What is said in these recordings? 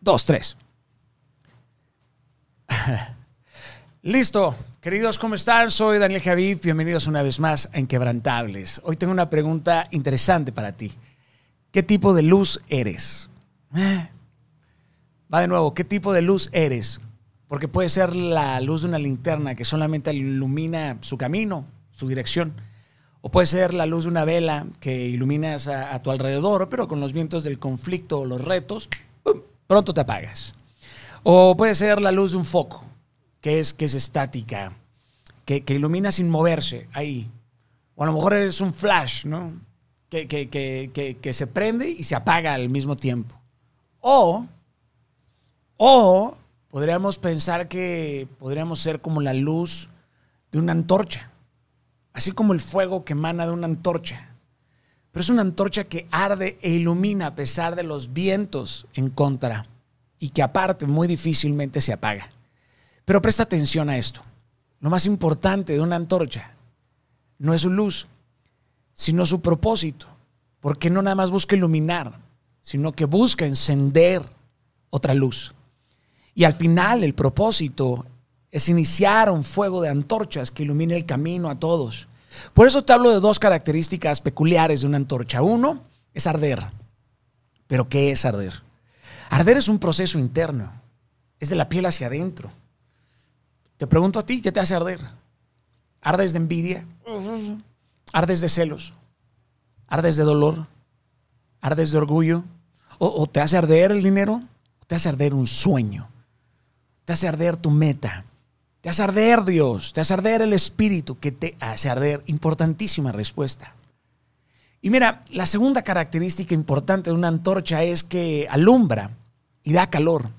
dos, tres. Listo, queridos, ¿cómo están? Soy Daniel Javid, bienvenidos una vez más a Inquebrantables. Hoy tengo una pregunta interesante para ti. ¿Qué tipo de luz eres? Eh, va de nuevo, ¿qué tipo de luz eres? Porque puede ser la luz de una linterna que solamente ilumina su camino, su dirección. O puede ser la luz de una vela que iluminas a, a tu alrededor, pero con los vientos del conflicto o los retos, ¡pum! Pronto te apagas. O puede ser la luz de un foco, que es, que es estática, que, que ilumina sin moverse ahí. O a lo mejor eres un flash, ¿no? Que, que, que, que, se prende y se apaga al mismo tiempo. O, o podríamos pensar que podríamos ser como la luz de una antorcha, así como el fuego que emana de una antorcha. Pero es una antorcha que arde e ilumina a pesar de los vientos en contra y que aparte muy difícilmente se apaga. Pero presta atención a esto. Lo más importante de una antorcha no es su luz, sino su propósito. Porque no nada más busca iluminar, sino que busca encender otra luz. Y al final el propósito es iniciar un fuego de antorchas que ilumine el camino a todos. Por eso te hablo de dos características peculiares de una antorcha. Uno es arder. ¿Pero qué es arder? Arder es un proceso interno. Es de la piel hacia adentro. Te pregunto a ti, ¿qué te hace arder? ¿Ardes de envidia? ¿Ardes de celos? ¿Ardes de dolor? ¿Ardes de orgullo? ¿O, te hace arder el dinero? ¿O te hace arder un sueño? ¿Te hace arder tu meta? ¿Te hace arder Dios? ¿Te hace arder el Espíritu? ¿Qué te hace arder? Importantísima respuesta. Y mira, la segunda característica importante de una antorcha es que alumbra y da calor.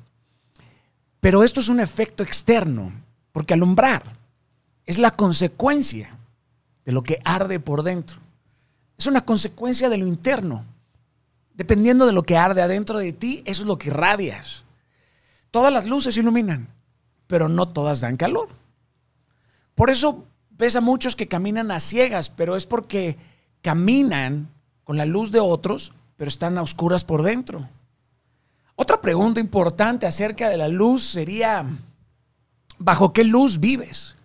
Pero esto es un efecto externo, porque alumbrar es la consecuencia de lo que arde por dentro. Es una consecuencia de lo interno. Dependiendo de lo que arde adentro de ti, eso es lo que irradias. Todas las luces iluminan, pero no todas dan calor. Por eso ves a muchos que caminan a ciegas, pero es porque caminan con la luz de otros, pero están a oscuras por dentro. Otra pregunta importante acerca de la luz sería, ¿bajo qué luz vives?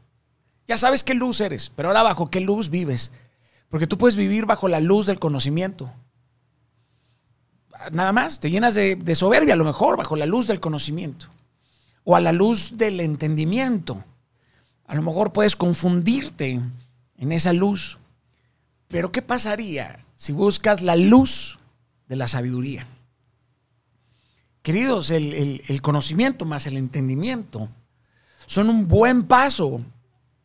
Ya sabes qué luz eres, pero ahora bajo qué luz vives. Porque tú puedes vivir bajo la luz del conocimiento. Nada más, te llenas de, de soberbia a lo mejor bajo la luz del conocimiento. O a la luz del entendimiento. A lo mejor puedes confundirte en esa luz. Pero ¿qué pasaría si buscas la luz de la sabiduría? Queridos, el, el, conocimiento más el entendimiento son un buen paso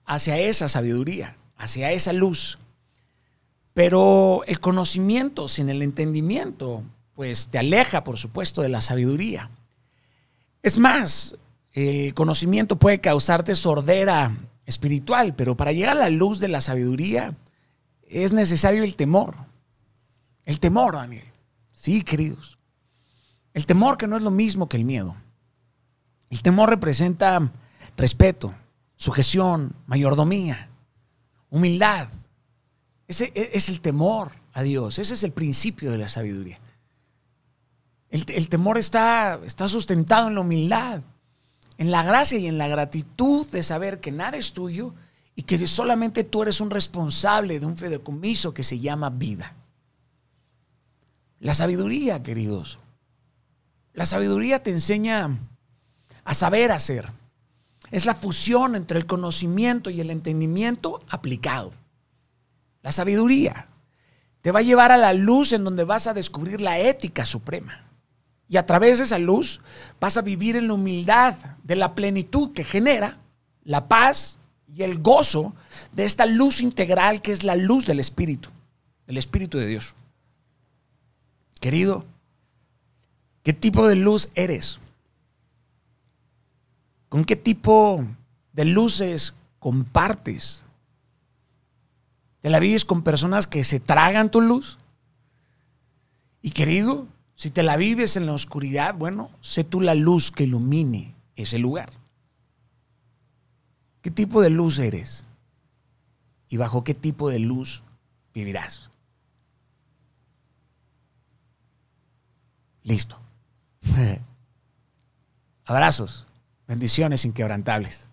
hacia esa sabiduría, hacia esa luz. Pero el conocimiento sin el entendimiento, pues te aleja, por supuesto, de la sabiduría. Es más, el conocimiento puede causarte sordera espiritual, pero para llegar a la luz de la sabiduría, es necesario el temor. El temor, Daniel. Sí, queridos. El temor que no es lo mismo que el miedo. El temor representa respeto, sujeción, mayordomía, humildad. Ese es el temor a Dios. Ese es el principio de la sabiduría. El, el, temor está, está sustentado en la humildad, en la gracia y en la gratitud de saber que nada es tuyo y que solamente tú eres un responsable de un fideicomiso que se llama vida. La sabiduría, queridos. La sabiduría te enseña a saber hacer. Es la fusión entre el conocimiento y el entendimiento aplicado. La sabiduría te va a llevar a la luz en donde vas a descubrir la ética suprema. Y a través de esa luz vas a vivir en la humildad de la plenitud que genera la paz y el gozo de esta luz integral que es la luz del Espíritu, del Espíritu de Dios. Querido, ¿qué tipo de luz eres? ¿Con qué tipo de luces compartes? ¿Te la vives con personas que se tragan tu luz? Y querido, si te la vives en la oscuridad, bueno, sé tú la luz que ilumine ese lugar. ¿Qué tipo de luz eres? ¿Y bajo qué tipo de luz vivirás? Listo. Abrazos, bendiciones inquebrantables.